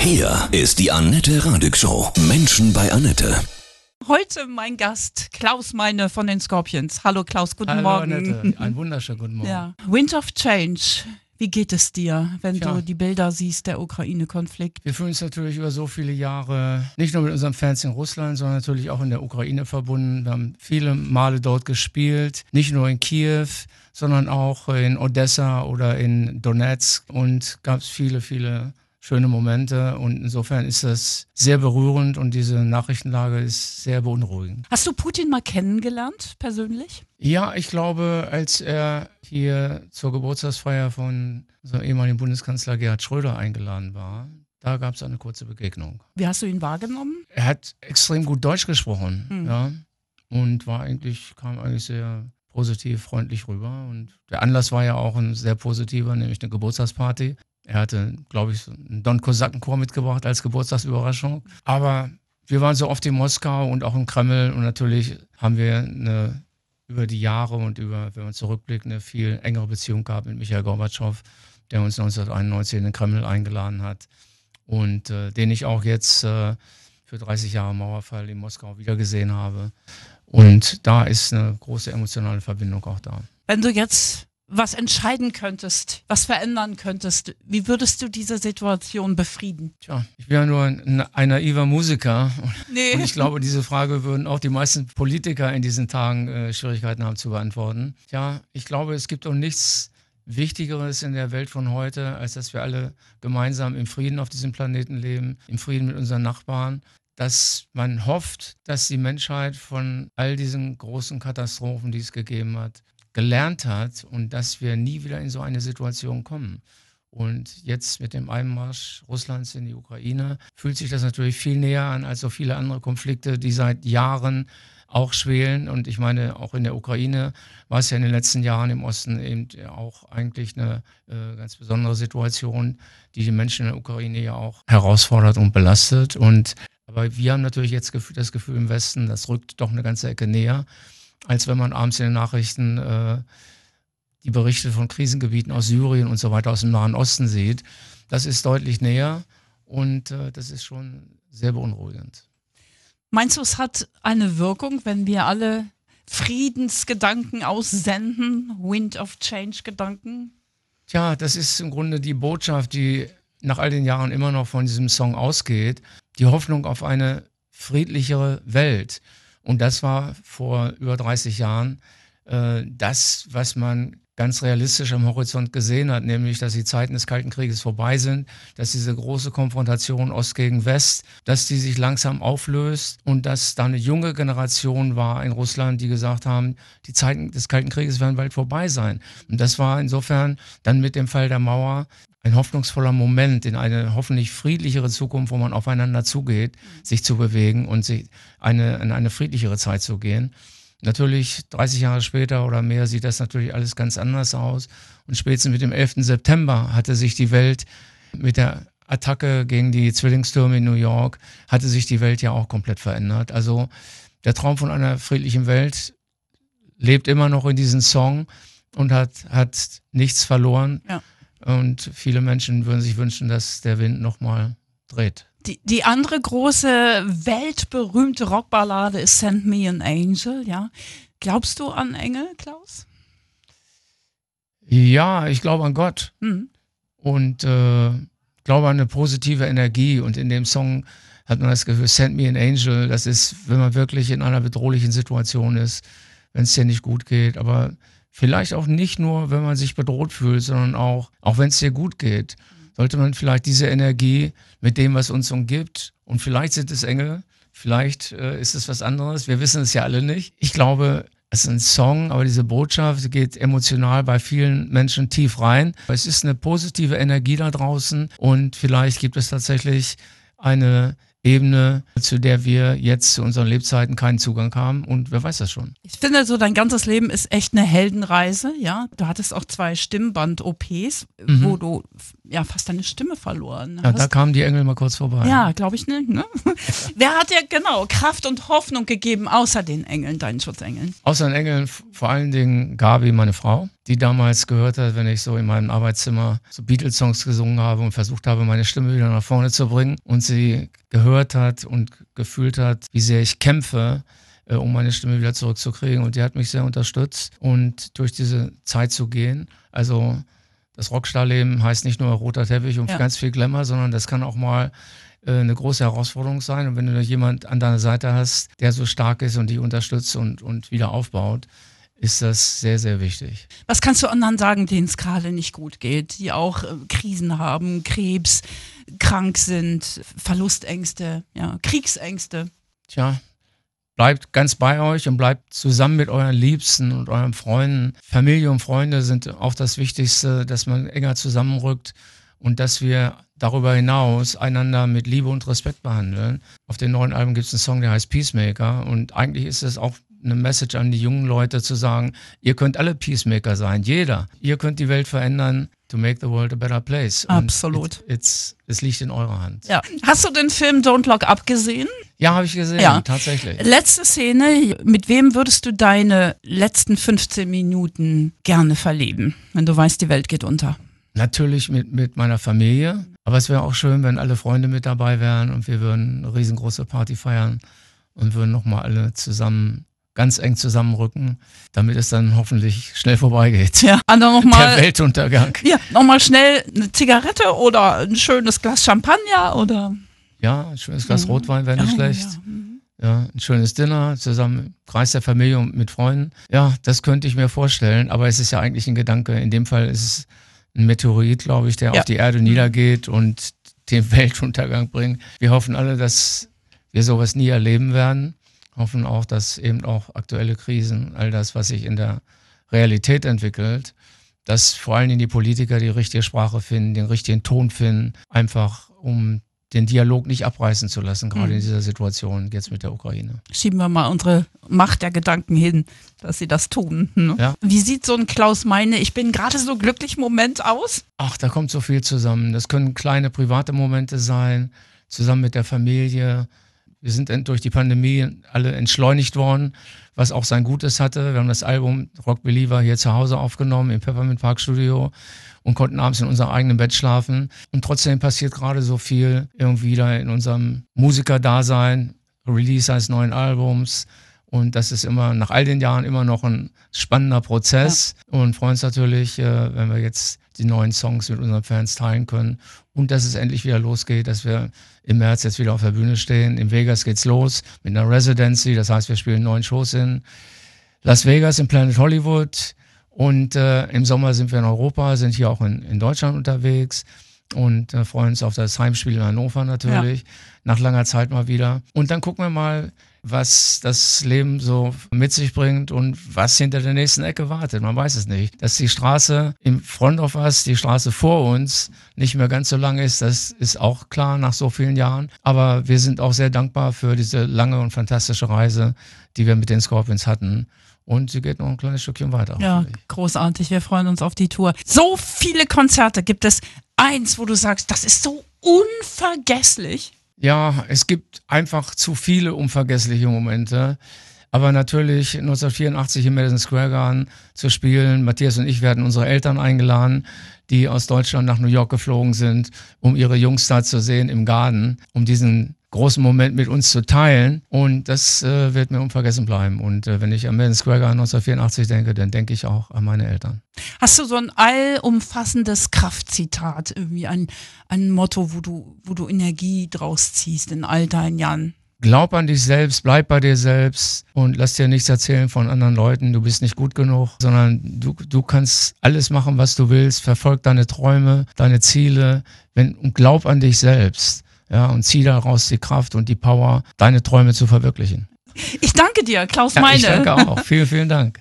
Hier ist die Annette Radig Show. Menschen bei Annette. Heute mein Gast Klaus Meine von den Scorpions. Hallo Klaus, guten Hallo Morgen. Annette, einen wunderschönen guten Morgen. Ja. Wind of Change. Wie geht es dir, wenn Tja. du die Bilder siehst, der Ukraine-Konflikt? Wir fühlen uns natürlich über so viele Jahre nicht nur mit unseren Fans in Russland, sondern natürlich auch in der Ukraine verbunden. Wir haben viele Male dort gespielt, nicht nur in Kiew, sondern auch in Odessa oder in Donetsk und gab es viele, viele schöne Momente und insofern ist das sehr berührend und diese Nachrichtenlage ist sehr beunruhigend. Hast du Putin mal kennengelernt, persönlich? Ja, ich glaube, als er hier zur Geburtstagsfeier von unserem ehemaligen Bundeskanzler Gerhard Schröder eingeladen war, da gab es eine kurze Begegnung. Wie hast du ihn wahrgenommen? Er hat extrem gut Deutsch gesprochen, Hm. ja, und war eigentlich, kam eigentlich sehr positiv, freundlich rüber. Und der Anlass war ja auch ein sehr positiver, nämlich eine Geburtstagsparty. Er hatte, glaube ich, einen Don Kosakenchor mitgebracht als Geburtstagsüberraschung. Aber wir waren so oft in Moskau und auch im Kreml und natürlich haben wir eine über die Jahre und über, wenn man zurückblickt, eine viel engere Beziehung gehabt mit Michael Gorbatschow, der uns 1991 in den Kreml eingeladen hat und äh, den ich auch jetzt äh, für 30 Jahre Mauerfall in Moskau wiedergesehen habe. Und da ist eine große emotionale Verbindung auch da. Wenn du jetzt was entscheiden könntest, was verändern könntest, wie würdest du diese Situation befrieden? Tja, ich bin ja nur ein, ein naiver Musiker Nee. und ich glaube, diese Frage würden auch die meisten Politiker in diesen Tagen äh, Schwierigkeiten haben zu beantworten. Tja, ich glaube, es gibt doch nichts Wichtigeres in der Welt von heute, als dass wir alle gemeinsam im Frieden auf diesem Planeten leben, im Frieden mit unseren Nachbarn, dass man hofft, dass die Menschheit von all diesen großen Katastrophen, die es gegeben hat, gelernt hat und dass wir nie wieder in so eine Situation kommen. Und jetzt mit dem Einmarsch Russlands in die Ukraine fühlt sich das natürlich viel näher an als so viele andere Konflikte, die seit Jahren auch schwelen. Und ich meine, auch in der Ukraine war es ja in den letzten Jahren im Osten eben auch eigentlich eine äh, ganz besondere Situation, die die Menschen in der Ukraine ja auch herausfordert und belastet. Und aber wir haben natürlich jetzt das Gefühl im Westen, das rückt doch eine ganze Ecke näher, als wenn man abends in den Nachrichten äh, die Berichte von Krisengebieten aus Syrien und so weiter aus dem Nahen Osten sieht. Das ist deutlich näher und äh, das ist schon sehr beunruhigend. Meinst du, es hat eine Wirkung, wenn wir alle Friedensgedanken aussenden, Wind of Change-Gedanken? Tja, das ist im Grunde die Botschaft, die nach all den Jahren immer noch von diesem Song ausgeht. Die Hoffnung auf eine friedlichere Welt. Und das war vor über 30 Jahren äh, das, was man ganz realistisch am Horizont gesehen hat, nämlich, dass die Zeiten des Kalten Krieges vorbei sind, dass diese große Konfrontation Ost gegen West, dass die sich langsam auflöst und dass da eine junge Generation war in Russland, die gesagt haben, die Zeiten des Kalten Krieges werden bald vorbei sein. Und das war insofern dann mit dem Fall der Mauer ein hoffnungsvoller Moment in eine hoffentlich friedlichere Zukunft, wo man aufeinander zugeht, sich zu bewegen und sich eine, in eine friedlichere Zeit zu gehen. Natürlich 30 Jahre später oder mehr sieht das natürlich alles ganz anders aus. Und spätestens mit dem 11. September hatte sich die Welt mit der Attacke gegen die Zwillingstürme in New York, hatte sich die Welt ja auch komplett verändert. Also der Traum von einer friedlichen Welt lebt immer noch in diesem Song und hat, hat nichts verloren. Ja. Und viele Menschen würden sich wünschen, dass der Wind nochmal dreht. Die, die andere große weltberühmte Rockballade ist Send Me an Angel, ja. Glaubst du an Engel, Klaus? Ja, ich glaube an Gott. Hm. und äh, glaube an eine positive Energie. Und in dem Song hat man das Gefühl, Send Me an Angel, das ist, wenn man wirklich in einer bedrohlichen Situation ist, wenn es dir nicht gut geht, aber vielleicht auch nicht nur, wenn man sich bedroht fühlt, sondern auch, auch wenn es dir gut geht, sollte man vielleicht diese Energie mit dem, was uns umgibt, und vielleicht sind es Engel, vielleicht äh, ist es was anderes, wir wissen es ja alle nicht. Ich glaube, es ist ein Song, aber diese Botschaft geht emotional bei vielen Menschen tief rein. Es ist eine positive Energie da draußen und vielleicht gibt es tatsächlich eine Ebene, zu der wir jetzt zu unseren Lebzeiten keinen Zugang haben und wer weiß das schon. Ich finde so, dein ganzes Leben ist echt eine Heldenreise, ja. Du hattest auch zwei Stimmband-OPs, Mhm. wo du ja fast deine Stimme verloren. Ja, Hast- da kamen die Engel mal kurz vorbei. ja, glaube ich nicht. Ne? Wer hat dir genau Kraft und Hoffnung gegeben, außer den Engeln, deinen Schutzengeln? Außer den Engeln vor allen Dingen Gabi, meine Frau, die damals gehört hat, wenn ich so in meinem Arbeitszimmer so Beatles-Songs gesungen habe und versucht habe, meine Stimme wieder nach vorne zu bringen und sie gehört hat und gefühlt hat, wie sehr ich kämpfe, äh, um meine Stimme wieder zurückzukriegen. Und die hat mich sehr unterstützt und durch diese Zeit zu gehen. Also das Rockstar-Leben heißt nicht nur roter Teppich und Ja. ganz viel Glamour, sondern das kann auch mal äh, eine große Herausforderung sein. Und wenn du jemand an deiner Seite hast, der so stark ist und die unterstützt und, und wieder aufbaut, ist das sehr, sehr wichtig. Was kannst du anderen sagen, denen es gerade nicht gut geht, die auch äh, Krisen haben, Krebs, krank sind, Verlustängste, ja, Kriegsängste? Tja, bleibt ganz bei euch und bleibt zusammen mit euren Liebsten und euren Freunden. Familie und Freunde sind auch das Wichtigste, dass man enger zusammenrückt und dass wir darüber hinaus einander mit Liebe und Respekt behandeln. Auf dem neuen Album gibt es einen Song, der heißt Peacemaker und eigentlich ist es auch eine Message an die jungen Leute zu sagen, ihr könnt alle Peacemaker sein, jeder. Ihr könnt die Welt verändern to make the world a better place. Und Absolut. It, it's, es liegt in eurer Hand. Ja. Hast du den Film Don't Look Up gesehen? Ja, habe ich gesehen, Ja. tatsächlich. Letzte Szene, mit wem würdest du deine letzten 15 Minuten gerne verleben, wenn du weißt, die Welt geht unter? Natürlich mit, mit meiner Familie. Aber es wäre auch schön, wenn alle Freunde mit dabei wären und wir würden eine riesengroße Party feiern und würden nochmal alle zusammen, ganz eng zusammenrücken, damit es dann hoffentlich schnell vorbeigeht. Ja. Anna Der nochmal. Weltuntergang. Ja, nochmal schnell eine Zigarette oder ein schönes Glas Champagner oder. Ja, ein schönes Glas Rotwein wäre nicht Oh, schlecht. ja. Mhm. Ja, ein schönes Dinner zusammen im Kreis der Familie und mit Freunden. Ja, das könnte ich mir vorstellen, aber es ist ja eigentlich ein Gedanke. In dem Fall ist es ein Meteorit, glaube ich, der Ja. auf die Erde niedergeht und den Weltuntergang bringt. Wir hoffen alle, dass wir sowas nie erleben werden. Hoffen auch, dass eben auch aktuelle Krisen, all das, was sich in der Realität entwickelt, dass vor allen Dingen die Politiker die richtige Sprache finden, den richtigen Ton finden, einfach um den Dialog nicht abreißen zu lassen, gerade Mhm. in dieser Situation jetzt mit der Ukraine. Schieben wir mal unsere Macht der Gedanken hin, dass sie das tun. Ne? Ja. Wie sieht so ein Klaus Meine, ich bin gerade so glücklich Moment aus? Ach, da kommt so viel zusammen. Das können kleine private Momente sein, zusammen mit der Familie. Wir sind durch die Pandemie alle entschleunigt worden, was auch sein Gutes hatte. Wir haben das Album Rock Believer hier zu Hause aufgenommen im Peppermint Park Studio und konnten abends in unserem eigenen Bett schlafen. Und trotzdem passiert gerade so viel irgendwie da in unserem Musikerdasein, Release eines neuen Albums. Und das ist immer nach all den Jahren immer noch ein spannender Prozess. Und freuen uns natürlich, äh, wenn wir jetzt die neuen Songs mit unseren Fans teilen können. Und dass es endlich wieder losgeht, dass wir im März jetzt wieder auf der Bühne stehen. In Vegas geht's los mit einer Residency. Das heißt, wir spielen neun Shows in Las Vegas, im Planet Hollywood. Und äh, im Sommer sind wir in Europa, sind hier auch in, in Deutschland unterwegs und äh, freuen uns auf das Heimspiel in Hannover natürlich. Nach langer Zeit mal wieder. Und dann gucken wir mal, was das Leben so mit sich bringt und was hinter der nächsten Ecke wartet. Man weiß es nicht. Dass die Straße in Front of us, die Straße vor uns, nicht mehr ganz so lang ist, das ist auch klar nach so vielen Jahren. Aber wir sind auch sehr dankbar für diese lange und fantastische Reise, die wir mit den Scorpions hatten. Und sie geht noch ein kleines Stückchen weiter. Ja, großartig. Wir freuen uns auf die Tour. So viele Konzerte gibt es. Eins, wo du sagst, das ist so unvergesslich. Ja, es gibt einfach zu viele unvergessliche Momente. Aber natürlich 1984 im Madison Square Garden zu spielen. Matthias und ich werden unsere Eltern eingeladen, die aus Deutschland nach New York geflogen sind, um ihre Jungs da zu sehen im Garten, um diesen großen Moment mit uns zu teilen. Und das äh, wird mir unvergessen bleiben. Und äh, wenn ich an Madison Square Garden 1984 denke, dann denke ich auch an meine Eltern. Hast du so ein allumfassendes Kraftzitat, irgendwie ein, ein Motto, wo du, wo du Energie draus ziehst in all deinen Jahren? Glaub an dich selbst, bleib bei dir selbst und lass dir nichts erzählen von anderen Leuten. Du bist nicht gut genug, sondern du, du kannst alles machen, was du willst. Verfolg deine Träume, deine Ziele wenn, und glaub an dich selbst. Ja, und zieh daraus die Kraft und die Power, deine Träume zu verwirklichen. Ich danke dir, Klaus Ja, Meine. ich danke auch. vielen, vielen Dank.